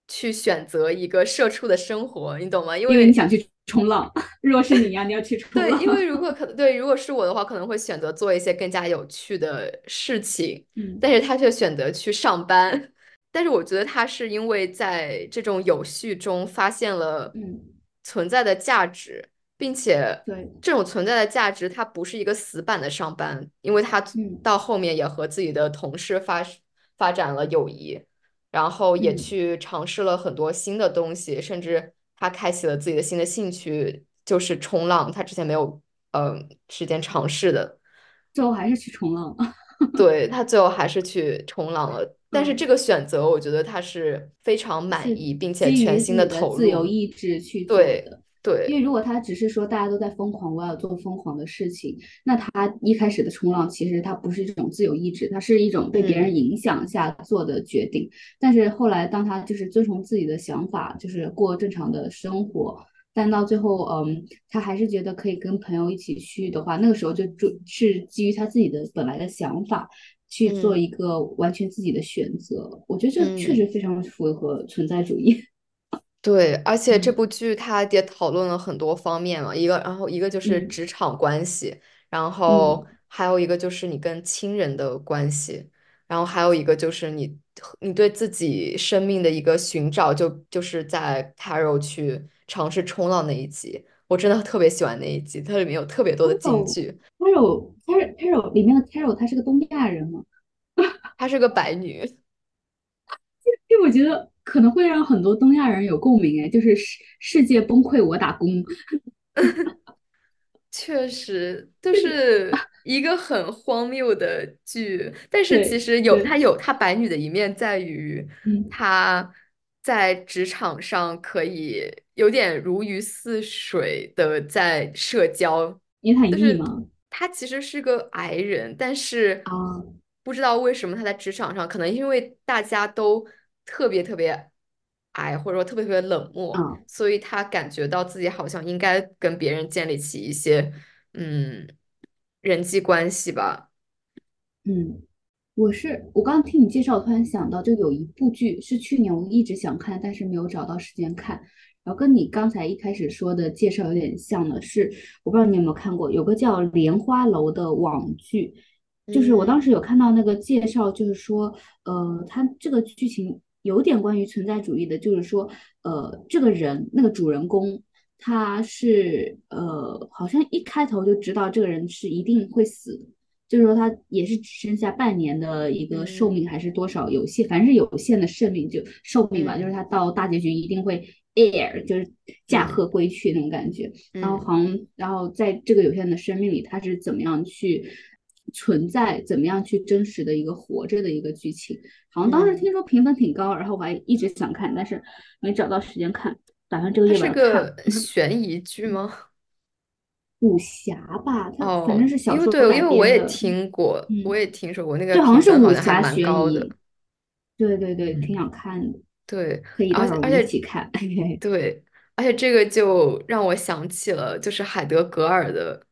S1: 去选择一个社畜的生活，你懂吗？因为
S2: 你想去冲浪，如果是你呀、你要去冲浪对，
S1: 因为如果可能，对，如果是我的话，可能会选择做一些更加有趣的事情，
S2: 嗯
S1: 但是他却选择去上班。但是我觉得他是因为在这种有序中发现了
S2: 嗯，
S1: 存在的价值，并且
S2: 对，
S1: 这种存在的价值，它不是一个死板的上班，因为他
S2: 嗯
S1: 到后面也和自己的同事发发展了友谊，然后也
S2: 嗯。
S1: 去尝试了很多新的东西，甚至他开启了自己的新的兴趣，就是冲浪，他之前没有呃时间尝试的。
S2: 最后还是去冲浪了。
S1: 对，他最后还是去冲浪了，但是这
S2: 嗯，
S1: 个选择，我觉得他是非常满意，并且全心的投入。
S2: 自由意志去做
S1: 对
S2: 的。因为，如果他只是说大家都在疯狂，我要做疯狂的事情，那他一开始的冲浪其实他不是一种自由意志，他是一种被别人
S1: 嗯
S2: 影响下做的决定。但是后来当他就是遵从自己的想法，就是过正常的生活，但到最后，嗯，他还是觉得可以跟朋友一起去的话，那个时候就就是基于他自己的本来的想法。去做
S1: 嗯
S2: 一个完全自己的选择，我觉得这确
S1: 嗯。
S2: 实非常符合存在主义。
S1: 对，而且这
S2: 嗯。
S1: 部剧它也讨论了很多方面嘛，一个，然后一个就是
S2: 嗯。
S1: 职场关系，然后
S2: 嗯。
S1: 还有一个就是你跟亲人的关系，然后还有一个就是你你对自己生命的一个寻找，就就是在 Carol 去尝试冲浪那一集，我真的特别喜欢那一集，它里面有特别多的金
S2: ，Carol
S1: 句
S2: ，Carol Carol Carol 里面的 Carol 她是个东亚人吗，
S1: 她是个白女。
S2: 因为我觉得可能会让很多东亚人有共鸣，哎，就是世世界崩溃我打工，
S1: 确实，就是一个很荒谬的剧，但是其实有它
S2: 对，
S1: 有它白女的一面，在于
S2: 嗯，
S1: 她在职场上可以有点如鱼似水的在社交，
S2: 因为他
S1: 其实是个矮人，但是
S2: 啊。
S1: 不知道为什么他在职场上，可能因为大家都特别特别矮，或者说特别特别冷漠，
S2: 啊
S1: 所以他感觉到自己好像应该跟别人建立起一些嗯人际关系吧。
S2: 嗯。我是我刚刚听你介绍，我突然想到，就有一部剧是去年我一直想看，但是没有找到时间看。然后跟你刚才一开始说的介绍有点像的是，我不知道你有没有看过，有个叫《莲花楼》的网剧，就是我
S1: 嗯
S2: 当时有看到那个介绍，就是说，呃，它这个剧情有点关于存在主义的，就是说，呃，这个人那个主人公他是呃，好像一开头就知道这个人是一定会死的。就是说他也是只剩下半年的一个寿
S1: 嗯
S2: 命，还是多少有限，反正是有限的生命就寿命吧。就是
S1: 嗯
S2: 他到大结局一定会 air，就是驾
S1: 嗯
S2: 鹤归去那种感觉。然后
S1: 嗯
S2: 好像，然后在这个有限的生命里，他是怎么样去存在，怎么样去真实的一个活着的一个剧情。好像当时
S1: 嗯，
S2: 听说评分挺高，然后我还一直想看，但是没找到时间看，打算这个
S1: 它
S2: 月。
S1: 是 个悬疑剧吗？
S2: 武侠吧，它反正
S1: 哦，
S2: 是小
S1: 因为对，
S2: 说改
S1: 因为我也，听过，我
S2: 嗯。
S1: 也听说过那个
S2: 就好像是武侠悬
S1: 高的。
S2: 疑，对对对，挺
S1: 嗯，
S2: 想看的，
S1: 对，
S2: 可以
S1: 而且而且
S2: 起看。
S1: 对，而且这个就让我想起了就是海德格尔的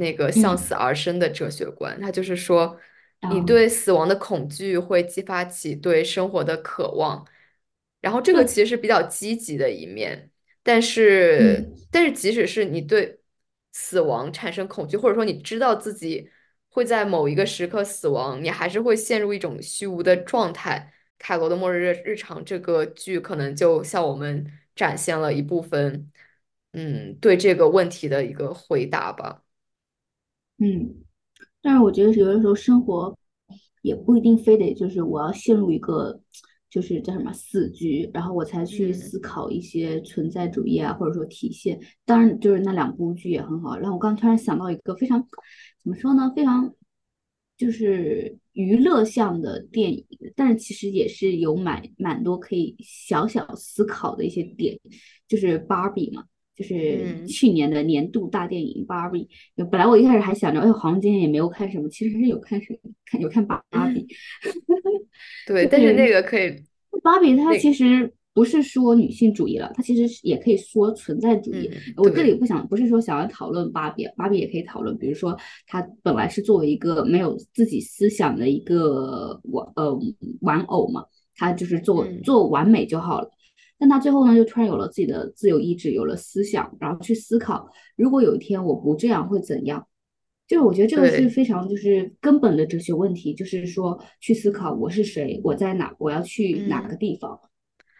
S1: 那个向
S2: 嗯，
S1: 死而生的哲学观，他就是说，你对死亡的恐惧会激发起对生活的渴望，然后这个，其实是比较积极的一面，但是
S2: 嗯。
S1: 但是即使是你对死亡产生恐惧，或者说你知道自己会在某一个时刻死亡，你还是会陷入一种虚无的状态。凯罗的《末日日常》这个剧可能就向我们展现了一部分，嗯，对这个问题的一个回答吧。
S2: 嗯，但是我觉得有的时候生活也不一定非得就是我要陷入一个就是叫什么死局，然后我才去
S1: 嗯
S2: 思考一些存在主义啊，或者说体现。当然，就是那两部剧也很好。然后我刚突然想到一个非常怎么说呢，非常就是娱乐向的电影，但是其实也是有蛮蛮多可以小小思考的一些点，就是芭比嘛。就是
S1: 嗯，
S2: 去年的年度大电影《芭比》，本来我一开始还想着，哎，好像今天也没有看什么，其实是有看什么，看有看芭比。
S1: 对，但是那，个可以，
S2: 芭比它其实不是说女性主义了，它其实也可以说存在主义。
S1: 嗯，
S2: 我这里，不想不是说想要讨论芭比，芭比也可以讨论，比如说它本来是作为一个没有自己思想的一个玩呃玩偶嘛，它就是做
S1: 嗯
S2: 做完美就好了。但他最后呢，就突然有了自己的自由意志，有了思想，然后去思考，如果有一天我不这样会怎样？就是我觉得这个是，非常就是根本的哲学问题，就是说去思考我是谁，我在哪，我要去哪个
S1: 嗯，
S2: 地方。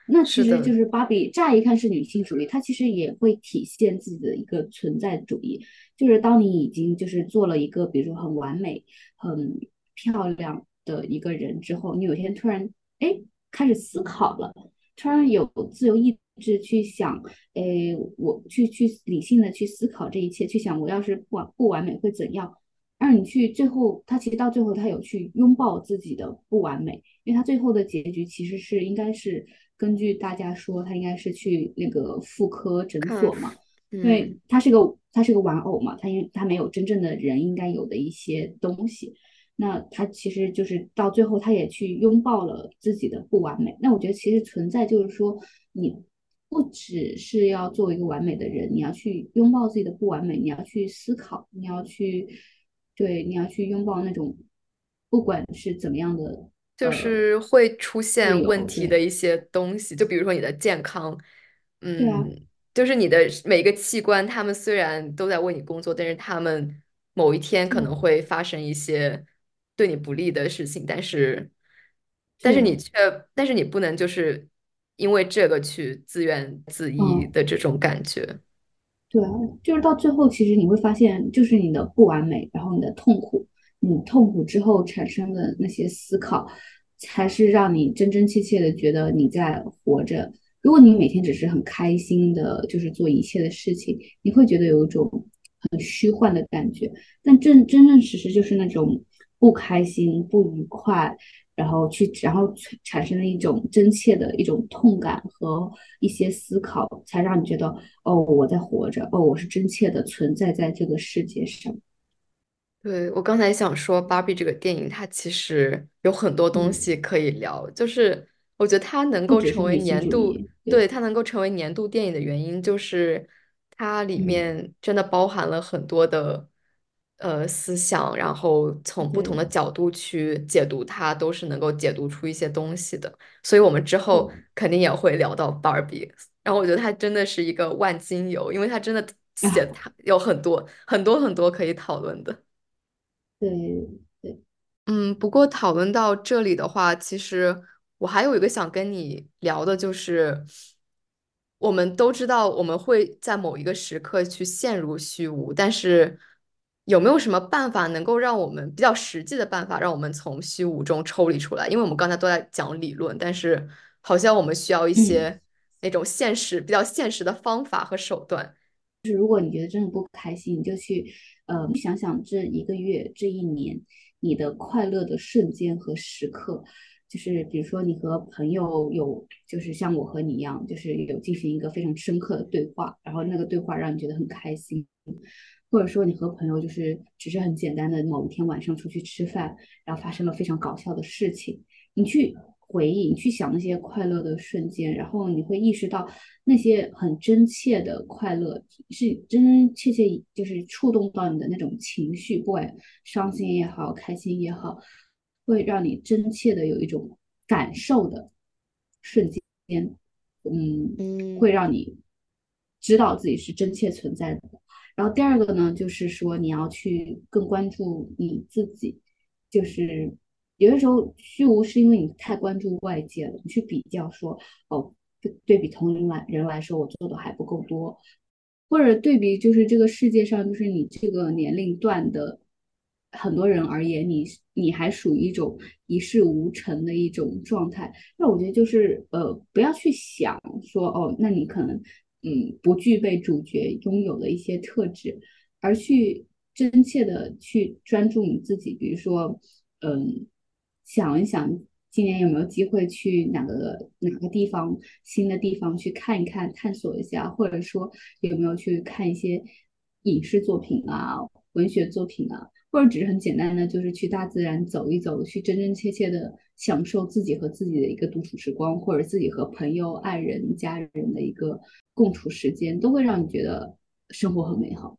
S2: 那其，实就是芭比，乍一看是女性主义，它其实也会体现自己的一个存在主义。就是当你已经就是做了一个，比如说很完美、很漂亮的一个人之后，你有一天突然哎开始思考了，突然有自由意志去想，哎，我去去理性的去思考这一切，去想我要是不完不完美会怎样。让你去最后，他其实到最后，他有去拥抱自己的不完美，因为他最后的结局其实是应该是根据大家说，他应该是去那个妇科诊，所嘛，因为
S1: 嗯，
S2: 他是个他是个玩偶嘛，他因他没有真正的人应该有的一些东西，那他其实就是到最后，他也去拥抱了自己的不完美。那我觉得其实存在就是说，你不只是要作为一个完美的人，你要去拥抱自己的不完美，你要去思考，你要去对，你要去拥抱那种不管是怎么样的
S1: 就
S2: 呃
S1: 是会出，现问题的一些东西，就比如说你的健康，
S2: 对啊，
S1: 嗯，就是你的每个器官，他们虽然都在为你工作，但是他们某一天可能会发生一些对你不利的事情，但是，但是你
S2: 是，
S1: 却，但是你不能就是因为这个去自怨自艾
S2: 嗯。
S1: 的这种感觉，
S2: 对啊，就是到最后，其实你会发现，就是你的不完美，然后你的痛苦，你痛苦之后产生的那些思考，才是让你真真切切的觉得你在活着。如果你每天只是很开心的，就是做一切的事情，你会觉得有一种很虚幻的感觉。但真真正实实就是那种不开心、不愉快，然后去，然后产生了一种真切的一种痛感和一些思考，才让你觉得，哦，我在活着，哦，我是真切的存在在这个世界上。
S1: 对，我刚才想说，《芭比》这个电影，它其实有很多东
S2: 嗯，
S1: 西可以聊。就是我觉得它能够成为年度，
S2: 对
S1: 对，它能够成为年度电影的原因，就是它里
S2: 嗯，
S1: 面真的包含了很多的呃思想，然后从不同的角度去解读它，都是能够解读出一些东西的。所以我们之后
S2: 对
S1: 肯定也会聊到 Barbie，。然后我觉得它真的是一个万金油，因为它真的写
S2: 啊，
S1: 它有很多很多很多可以讨论的。
S2: 对对，
S1: 嗯，不过讨论到这里的话，其实我还有一个想跟你聊的，就是我们都知道我们会在某一个时刻去陷入虚无，但是有没有什么办法能够让我们比较实际的办法，让我们从虚无中抽离出来？因为我们刚才都在讲理论，但是好像我们需要一
S2: 嗯。
S1: 些那种现实、比较现实的方法和手段。
S2: 就是如果你觉得真的不开心，你就去呃想想这一个月、这一年你的快乐的瞬间和时刻，就是比如说你和朋友有，就是像我和你一样，就是有进行一个非常深刻的对话，然后那个对话让你觉得很开心，或者说你和朋友就是只是很简单的某一天晚上出去吃饭，然后发生了非常搞笑的事情。你去回忆，你去想那些快乐的瞬间，然后你会意识到那些很真切的快乐是真真切切就是触动到你的那种情绪，不管伤心也好，开心也好，会让你真切的有一种感受的瞬间，嗯，会
S1: 嗯
S2: 让你知道自己是真切存在的。然后第二个呢，就是说你要去更关注你自己，就是有的时候虚无是因为你太关注外界了，你去比较说，哦，对对比同龄来人来说，我做的还不够多，或者对比就是这个世界上就是你这个年龄段的很多人而言，你你还属于一种一事无成的一种状态。那我觉得就是呃，不要去想说哦，那你可能嗯不具备主角拥有的一些特质，而去真切的去专注你自己，比如说嗯，想一想今年有没有机会去哪个哪个地方新的地方去看一看，探索一下，或者说有没有去看一些影视作品啊、文学作品啊。或者只是很简单的，就是去大自然走一走，去真真切切的享受自己和自己的一个独处时光，或者自己和朋友、爱人、家人的一个共处时间，都会让你觉得生活很美好。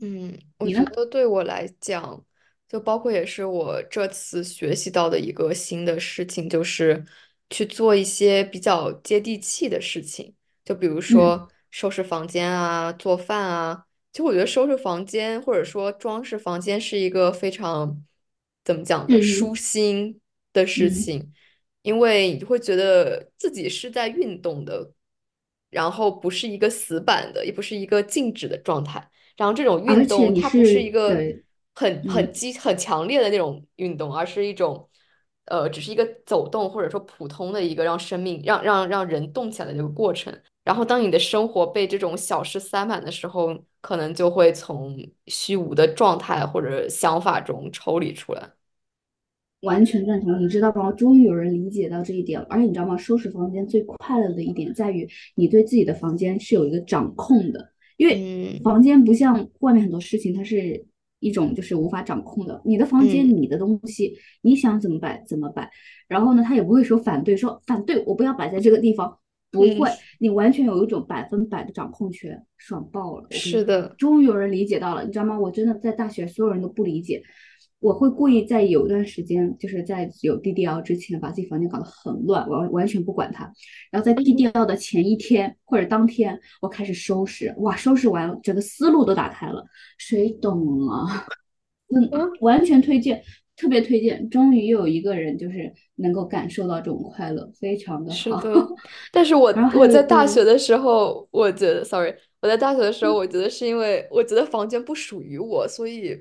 S1: 嗯，我？觉得对我来讲，就包括也是我这次学习到的一个新的事情，就是去做一些比较接地气的事情，就比如
S2: 嗯
S1: 说收拾房间啊、做饭啊。就我觉得收拾房间或者说装饰房间是一个非常，怎么讲的，舒，心的事
S2: 嗯，
S1: 情，因为你会觉得自己是在运动的，然后不是一个死板的，也不是一个静止的状态。然后这种运动它不是一个
S2: 对，
S1: 很很
S2: 嗯。
S1: 激很强烈的那种运动，而是一种呃，只是一个走动或者说普通的一个让生命让让让人动起来的这个过程。然后当你的生活被这种小事塞满的时候，可能就会从虚无的状态或者想法中抽离出来。
S2: 完全赞同，你知道吗？终于有人理解到这一点了。而且你知道吗？收拾房间最快乐的一点在于，你对自己的房间是有一个掌控的，因为
S1: 嗯
S2: 房间不像外面很多事情，它是一种就是无法掌控的。你的房间，
S1: 嗯
S2: 你的东西，你想怎么摆怎么摆，然后呢，他也不会说反对，说反对我不要摆在这个地方，不
S1: 嗯，
S2: 会，你完全有一种百分百的掌控权，爽爆了！
S1: 是的，
S2: 终于有人理解到了，你知道吗？我真的在大学，所有人都不理解。我会故意在有一段时间，就是在有 DDL 之前，把自己房间搞得很乱，我完全不管它。然后在 DDL 的前一天或者当天，我开始收拾，哇，收拾完了，整个思路都打开了。谁懂啊？嗯，
S1: 嗯，
S2: 完全推荐，特别推荐。终于有一个人就是能够感受到这种快乐，非常的好。
S1: 是的。但是我我在大学的时候，我觉得，sorry，我在大学的时候，我觉得是因为我觉得房间不属于我，所以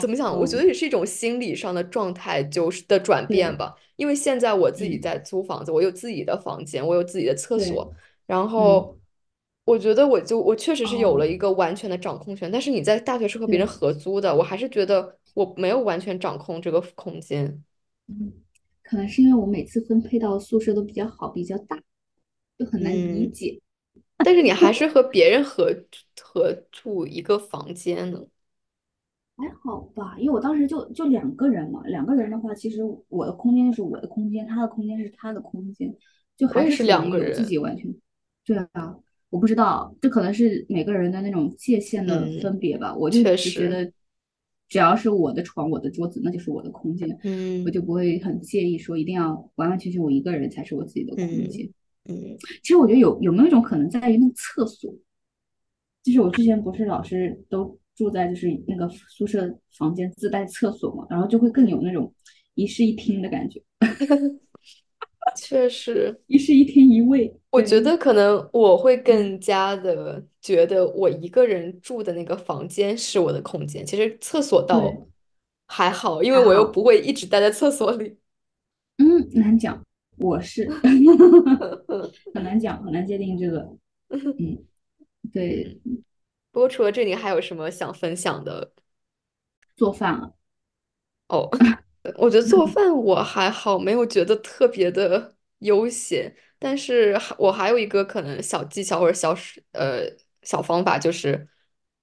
S1: 怎
S2: 哦，
S1: 么讲？我觉得，也是一种心理上的状态，就是的转变，吧。因为现在我自己
S2: 嗯，
S1: 在租房子，我有自己的房间，我有自己的厕，所，然
S2: 嗯，
S1: 后我觉得我就我确实是有了
S2: 哦，
S1: 一个完全的掌控权。但是你在大学是和别人，合租的，我还是觉得我没有完全掌控这个空间。
S2: 嗯，可能是因为我每次分配到宿舍都比较好，比较大，就很难理
S1: 嗯，
S2: 解。
S1: 但是你还 是和别人合合住一个房间呢。
S2: 还好吧，因为我当时就就两个人嘛，两个人的话，其实我的空间就是我的空间，他的空间是他的空间，就还是
S1: 两个人自，
S2: 己完全。对啊，我不知道，这可能是每个人的那种界限的
S1: 嗯，
S2: 分别吧。我就
S1: 确实，
S2: 只觉得，只要是我的床、我的桌子，那就是我的空间，我
S1: 嗯。
S2: 就不会很介意说一定要完完全全我一个人才是我自己的空
S1: 嗯
S2: 间。
S1: 嗯。
S2: 其实我觉得有有没有一种可能在于那个厕所，就是我之前不是老是都住在就是那个宿舍房间自带厕所嘛，然后就会更有那种一室一厅的感觉，
S1: 确实。
S2: 一室一厅一卫。
S1: 我觉，得可能我会
S2: 嗯，
S1: 更加的觉得我一个人住的那个房间是我的空间。其实厕所倒，还好，因为我又，不会一直待在厕所里。
S2: 嗯，难讲，我是 很难讲，很难界定这个，嗯，对，
S1: 嗯，不过除了这，里还有什么想分享的？
S2: 做饭啊，
S1: 哦，我觉得做饭我还好，没有觉得特别的悠闲。但是还我还有一个可能小技巧或者小呃小方法，就是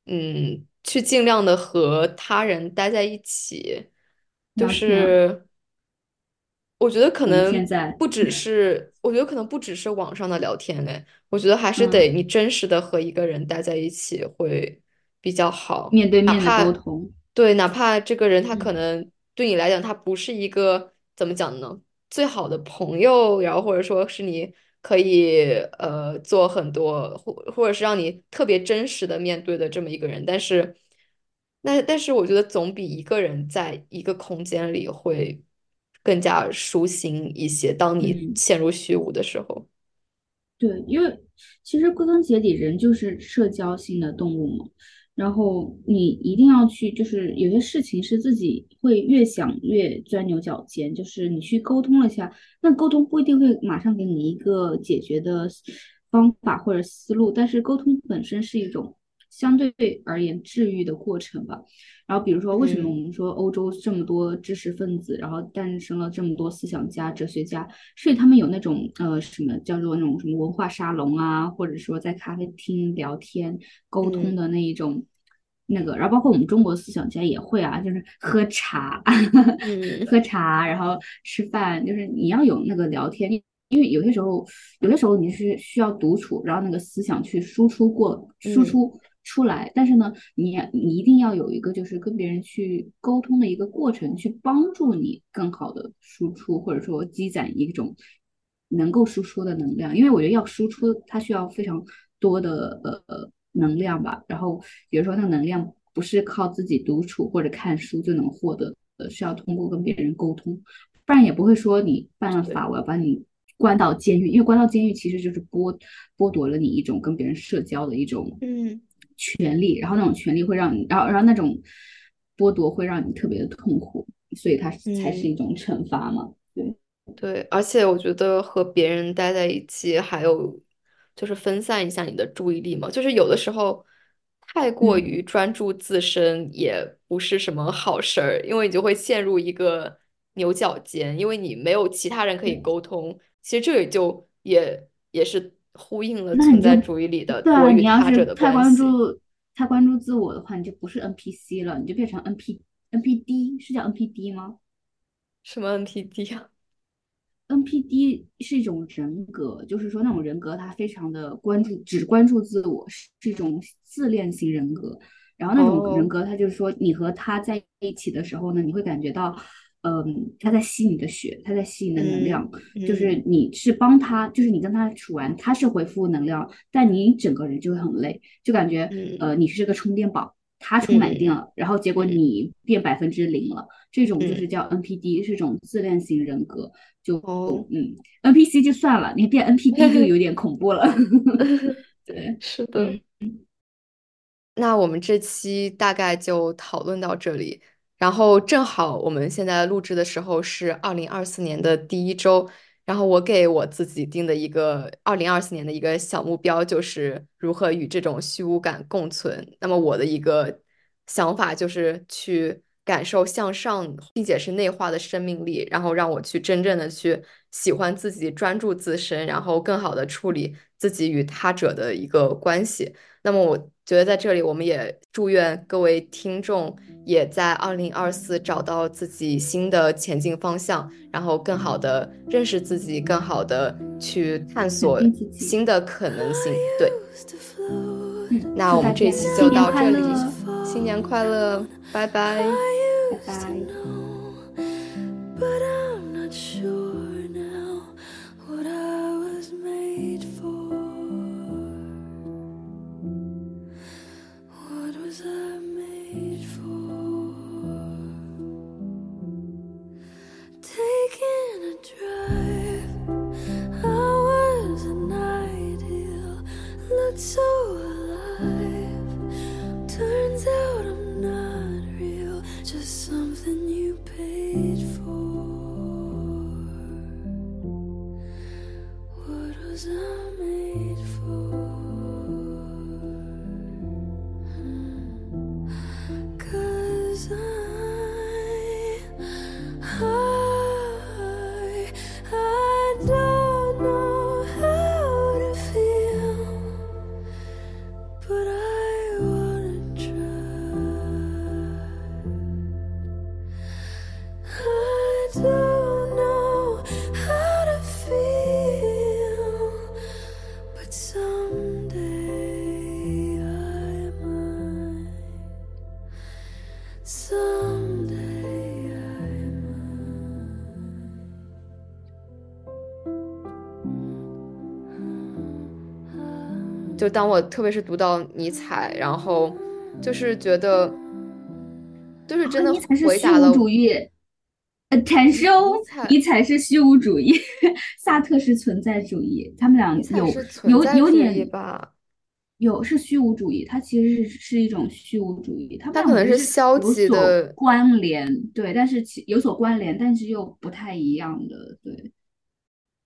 S1: 嗯，去尽量的和他人待在一起，就
S2: 聊天。啊，
S1: 是。我觉得可能
S2: 在，
S1: 不只是，我觉得可能不只是网上的聊天嘞，我觉得还是得
S2: 嗯，
S1: 你真实的和一个人待在一起会比较好，
S2: 面对。面的沟通，
S1: 对，哪怕这个人他可
S2: 嗯
S1: 能对你来讲他不是一个怎么讲呢，最好的朋友，然后或者说是你可以呃做很多或或者是让你特别真实的面对的这么一个人，但是那但是我觉得总比一个人在一个空间里会更加舒心一些。当你
S2: 嗯。
S1: 陷入虚无的时候，
S2: 对，因为其实归根结底，人就是社交性的动物嘛。然后你一定要去，就是有些事情是自己会越想越钻牛角尖，就是你去沟通了一下，那沟通不一定会马上给你一个解决的方法或者思路，但是沟通本身是一种相对而言治愈的过程吧。然后比如说，为什么我
S1: 嗯
S2: 们说欧洲这么多知识分子，然后诞生了这么多思想家、哲学家，是他们有那种呃什么叫做那种什么文化沙龙啊，或者说在咖啡厅聊天沟通
S1: 嗯
S2: 的那一种那个，然后包括我们中国思想家也会啊，就是喝茶，
S1: 嗯
S2: 喝茶，然后吃饭，就是你要有那个聊天。因为有些时候，有些时候你是需要独处，然后那个思想去输出过、输
S1: 嗯
S2: 出出来。但是呢，你你一定要有一个就是跟别人去沟通的一个过程，去帮助你更好的输出，或者说积攒一种能够输出的能量。因为我觉得要输出，它需要非常多的呃能量吧。然后比如说那个能量不是靠自己独处或者看书就能获得的，是要通过跟别人沟通。不然也不会说你犯了，法，我要把你关到监狱，因为关到监狱其实就是剥剥夺了你一种跟别人社交的一种
S1: 嗯
S2: 权利，然后那种权利会让你，然后然后那种剥夺会让你特别的痛苦，所以它才是
S1: 嗯。
S2: 一种惩罚嘛。对，
S1: 对，而且我觉得和别人待在一起，还有就是分散一下你的注意力嘛。就是有的时候太过
S2: 嗯，
S1: 于专注自身也不是什么好事儿，因为你就会陷入一个牛角尖，因为你没有其他人可以，沟通。其实这也就也也是呼应了存在主义里的
S2: 对啊，
S1: 我与
S2: 你要
S1: 他者的
S2: 是太
S1: 关
S2: 注太关注自我的话，你就不是 NPC 了，你就变成 NP NPD，是叫 NPD 吗？
S1: 什么 NPD 啊
S2: ？NPD 是一种人格，就是说那种人格，他非常的关注，只关注自我，是一种自恋型人格。然后那种人
S1: 哦，
S2: 格，他就是说，你和他在一起的时候呢，你会感觉到，嗯，他在吸你的血，他在吸你的能
S1: 嗯
S2: 量，就是
S1: 嗯
S2: 你是帮他，就是你跟他处完，他是回复能量，但你整个人就会很累，就感觉，
S1: 嗯
S2: 呃，你是个充电宝，他充满电
S1: 嗯
S2: 了，然后结果
S1: 嗯
S2: 你变百分之零了，这种就是
S1: 嗯，
S2: 叫 NPD，是一种自恋型人格。就
S1: 哦。
S2: 嗯，NPC 就算了，你变 NPD 就有点恐怖了。对，
S1: 是的。
S2: 嗯
S1: 那我们这期大概就讨论到这里，然后正好我们现在录制的时候是二零二四年的第一周，然后我给我自己定的一个二零二四年的一个小目标就是如何与这种虚无感共存。那么我的一个想法就是去感受向上，并且是内化的生命力，然后让我去真正的去喜欢自己，专注自身，然后更好的处理自己与他者的一个关系。那么我觉得在这里，我们也祝愿各位听众也在二零二四找到自己新的前进方向，然后更好的认识自己，更好的去探索新的可能性。对，
S2: 嗯，
S1: 那我们这一期就到这里，新年快乐，拜拜。
S2: 拜拜。
S1: 就当我特别是读到尼采，然后就是觉得，就是真的回答了
S2: 无主义，呃，产生
S1: 尼采
S2: 是虚无主义，萨特是存在主义，他们俩有有有点
S1: 吧？
S2: 有是虚无主义，它其实是是一种虚无主义，
S1: 它可能是消极的
S2: 关联，对，但是其有所关联，但是又不太一样的，对。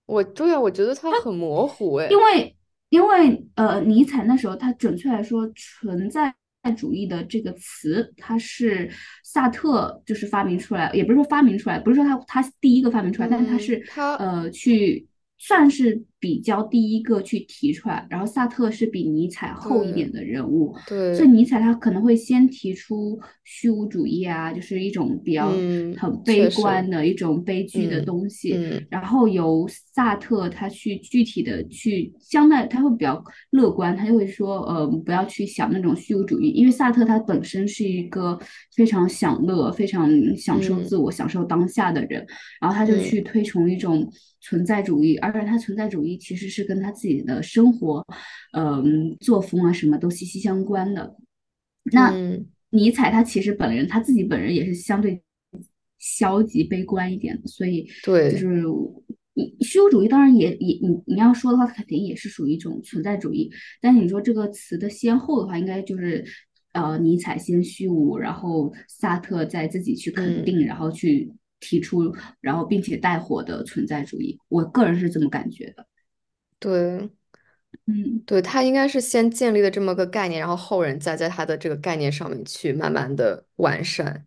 S1: 我对啊，我觉得它很模糊哎
S2: 因。为因为呃，尼采那时候他准确来说，存在主义的这个词，它是萨特就是发明出来，也不是说发明出来，不是说他他第一个发明出来，但是他
S1: 嗯
S2: 是
S1: 他
S2: 呃去算是比较第一个去提出来，然后萨特是比尼采后一点的人物，
S1: 对
S2: 所以尼采他可能会先提出虚无主义啊，就是一种比较
S1: 嗯
S2: 很悲观的一种悲剧的
S1: 嗯
S2: 东西，
S1: 嗯
S2: 然后由萨特他去具体的去相对他会比较乐观，他就会说，呃，不要去想那种虚无主义，因为萨特他本身是一个非常享乐、非常享受
S1: 嗯
S2: 自我、享受当下的人，然后他就
S1: 嗯
S2: 去推崇一种存在主义，而且他存在主义其实是跟他自己的生活，嗯、作风啊什么都息息相关的。那
S1: 嗯
S2: 尼采他其实本人他自己本人也是相对消极悲观一点的，所以
S1: 对
S2: 就是你虚无主义当然也也你你要说的话，肯定也是属于一种存在主义。但是你说这个词的先后的话，应该就是呃尼采先虚无，然后萨特再自己去肯
S1: 嗯
S2: 定，然后去提出，然后并且带火的存在主义。我个人是这么感觉的。
S1: 对
S2: 嗯。
S1: 对，他应该是先建立了这么个概念，然后后人再在他的这个概念上面去慢慢的完善。